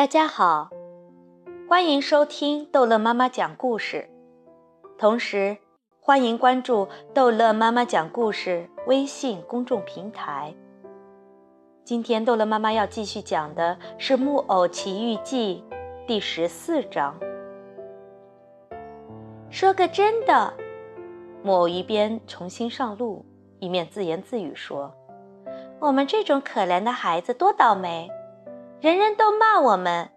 大家好，欢迎收听逗乐妈妈讲故事，同时欢迎关注逗乐妈妈讲故事微信公众平台。今天逗乐妈妈要继续讲的是《木偶奇遇记》第十四章。说个真的，木偶一边重新上路，一面自言自语说：“我们这种可怜的孩子多倒霉。”人人都骂我们，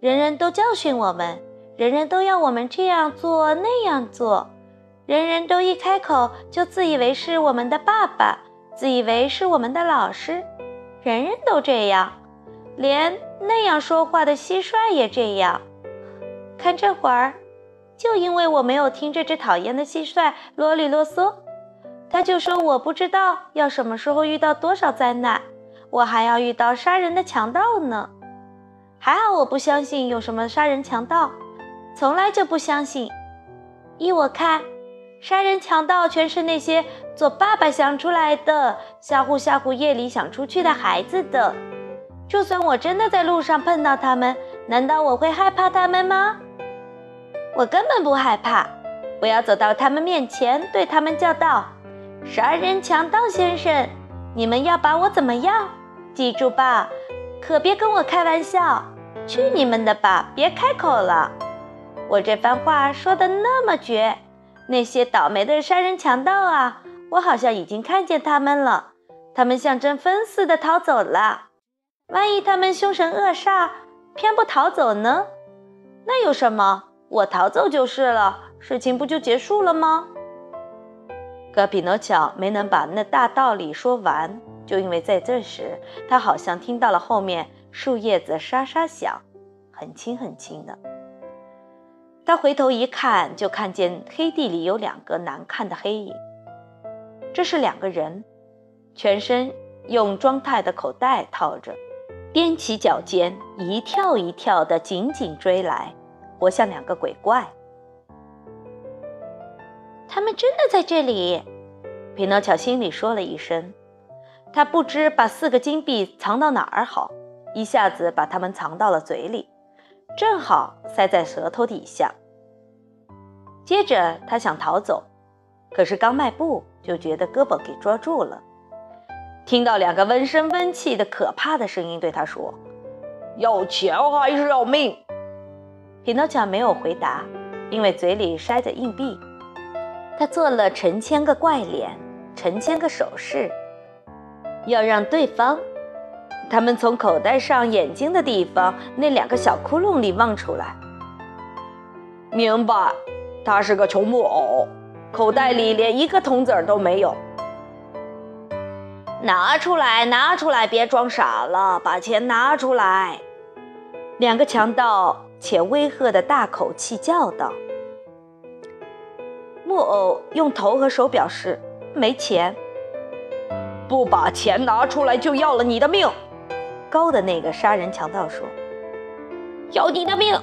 人人都教训我们，人人都要我们这样做那样做，人人都一开口就自以为是我们的爸爸，自以为是我们的老师，人人都这样，连那样说话的蟋蟀也这样。看这会儿，就因为我没有听这只讨厌的蟋蟀啰里啰嗦，他就说我不知道要什么时候遇到多少灾难。我还要遇到杀人的强盗呢，还好我不相信有什么杀人强盗，从来就不相信。依我看，杀人强盗全是那些做爸爸想出来的，吓唬吓唬夜里想出去的孩子的。就算我真的在路上碰到他们，难道我会害怕他们吗？我根本不害怕。我要走到他们面前，对他们叫道：“杀人强盗先生，你们要把我怎么样？”记住吧，可别跟我开玩笑！去你们的吧，别开口了。我这番话说的那么绝，那些倒霉的杀人强盗啊，我好像已经看见他们了。他们像阵风似的逃走了。万一他们凶神恶煞，偏不逃走呢？那有什么？我逃走就是了，事情不就结束了吗？可匹诺乔没能把那大道理说完。就因为在这时，他好像听到了后面树叶子沙沙响，很轻很轻的。他回头一看，就看见黑地里有两个难看的黑影。这是两个人，全身用装袋的口袋套着，踮起脚尖，一跳一跳的紧紧追来，活像两个鬼怪。他们真的在这里，匹诺乔心里说了一声。他不知把四个金币藏到哪儿好，一下子把它们藏到了嘴里，正好塞在舌头底下。接着他想逃走，可是刚迈步就觉得胳膊给捉住了。听到两个温声温气的可怕的声音对他说：“要钱还是要命？”匹诺乔没有回答，因为嘴里塞着硬币。他做了成千个怪脸，成千个手势。要让对方，他们从口袋上眼睛的地方那两个小窟窿里望出来。明白，他是个穷木偶，口袋里连一个铜子儿都没有。拿出来，拿出来，别装傻了，把钱拿出来！两个强盗且威吓的大口气叫道。木偶用头和手表示没钱。不把钱拿出来，就要了你的命！高的那个杀人强盗说：“要你的命！”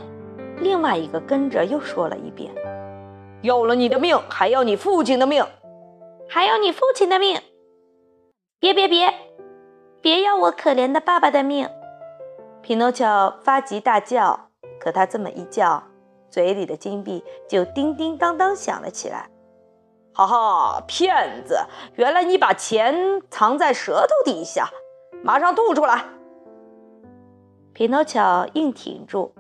另外一个跟着又说了一遍：“要了你的命，还要你父亲的命，还要你父亲的命！”别别别，别要我可怜的爸爸的命！匹诺乔发急大叫，可他这么一叫，嘴里的金币就叮叮当当响了起来。哈哈，骗子！原来你把钱藏在舌头底下，马上吐出来！匹诺乔硬挺住。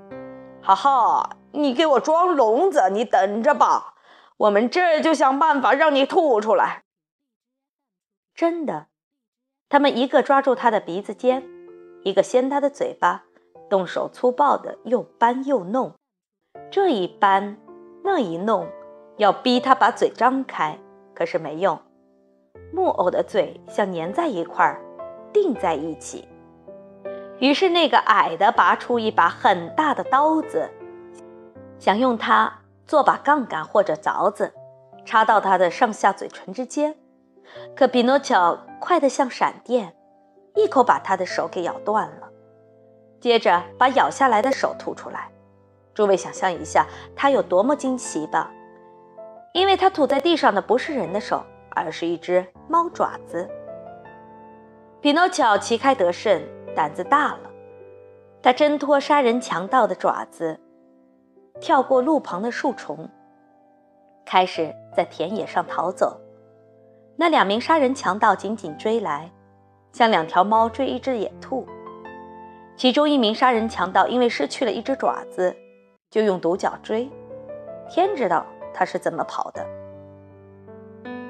哈哈，你给我装聋子，你等着吧，我们这就想办法让你吐出来。真的，他们一个抓住他的鼻子尖，一个掀他的嘴巴，动手粗暴的又搬又弄，这一搬，那一弄。要逼他把嘴张开，可是没用。木偶的嘴像粘在一块儿，钉在一起。于是那个矮的拔出一把很大的刀子，想用它做把杠杆或者凿子，插到他的上下嘴唇之间。可匹诺乔快得像闪电，一口把他的手给咬断了，接着把咬下来的手吐出来。诸位想象一下，他有多么惊奇吧！因为他吐在地上的不是人的手，而是一只猫爪子。匹诺乔旗开得胜，胆子大了，他挣脱杀人强盗的爪子，跳过路旁的树丛，开始在田野上逃走。那两名杀人强盗紧紧追来，像两条猫追一只野兔。其中一名杀人强盗因为失去了一只爪子，就用独角追。天知道他是怎么跑的。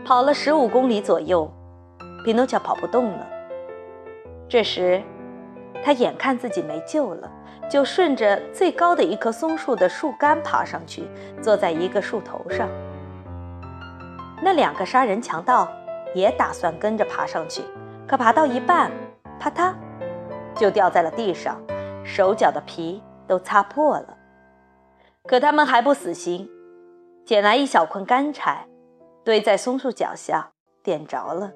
跑了十五公里左右，匹诺乔跑不动了。这时，他眼看自己没救了，就顺着最高的一棵松树的树干爬上去，坐在一个树头上。那两个杀人强盗也打算跟着爬上去，可爬到一半，啪嗒，就掉在了地上，手脚的皮都擦破了。可他们还不死心，捡来一小捆干柴，堆在松树脚下，点着了。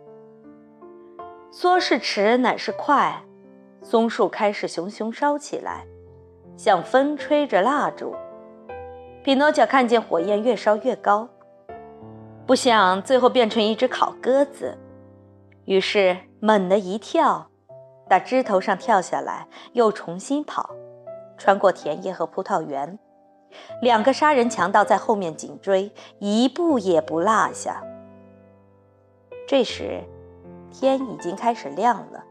说是迟，乃是快。松树开始熊熊烧起来，像风吹着蜡烛。匹诺乔看见火焰越烧越高，不想最后变成一只烤鸽子，于是猛地一跳，打枝头上跳下来，又重新跑，穿过田野和葡萄园。两个杀人强盗在后面紧追，一步也不落下。这时，天已经开始亮了。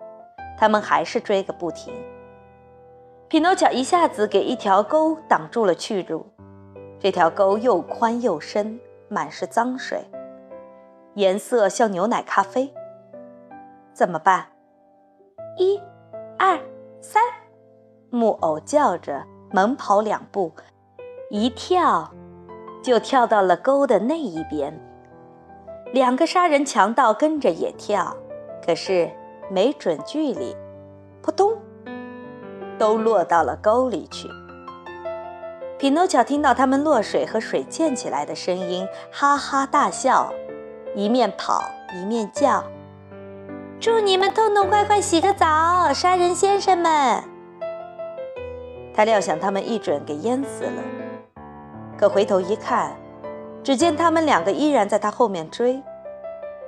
他们还是追个不停。匹诺乔一下子给一条沟挡住了去路，这条沟又宽又深，满是脏水，颜色像牛奶咖啡。怎么办？一、二、三，木偶叫着，猛跑两步，一跳就跳到了沟的那一边。两个杀人强盗跟着也跳，可是。没准距离，扑通，都落到了沟里去。匹诺乔听到他们落水和水溅起来的声音，哈哈大笑，一面跑一面叫：“祝你们痛痛快快洗个澡，杀人先生们！”他料想他们一准给淹死了，可回头一看，只见他们两个依然在他后面追，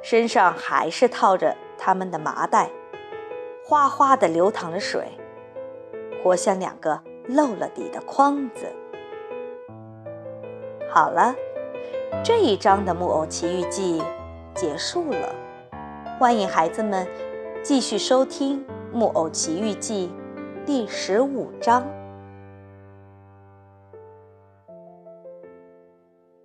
身上还是套着。他们的麻袋，哗哗地流淌着水，活像两个漏了底的筐子。好了，这一章的《木偶奇遇记》结束了，欢迎孩子们继续收听《木偶奇遇记》第十五章。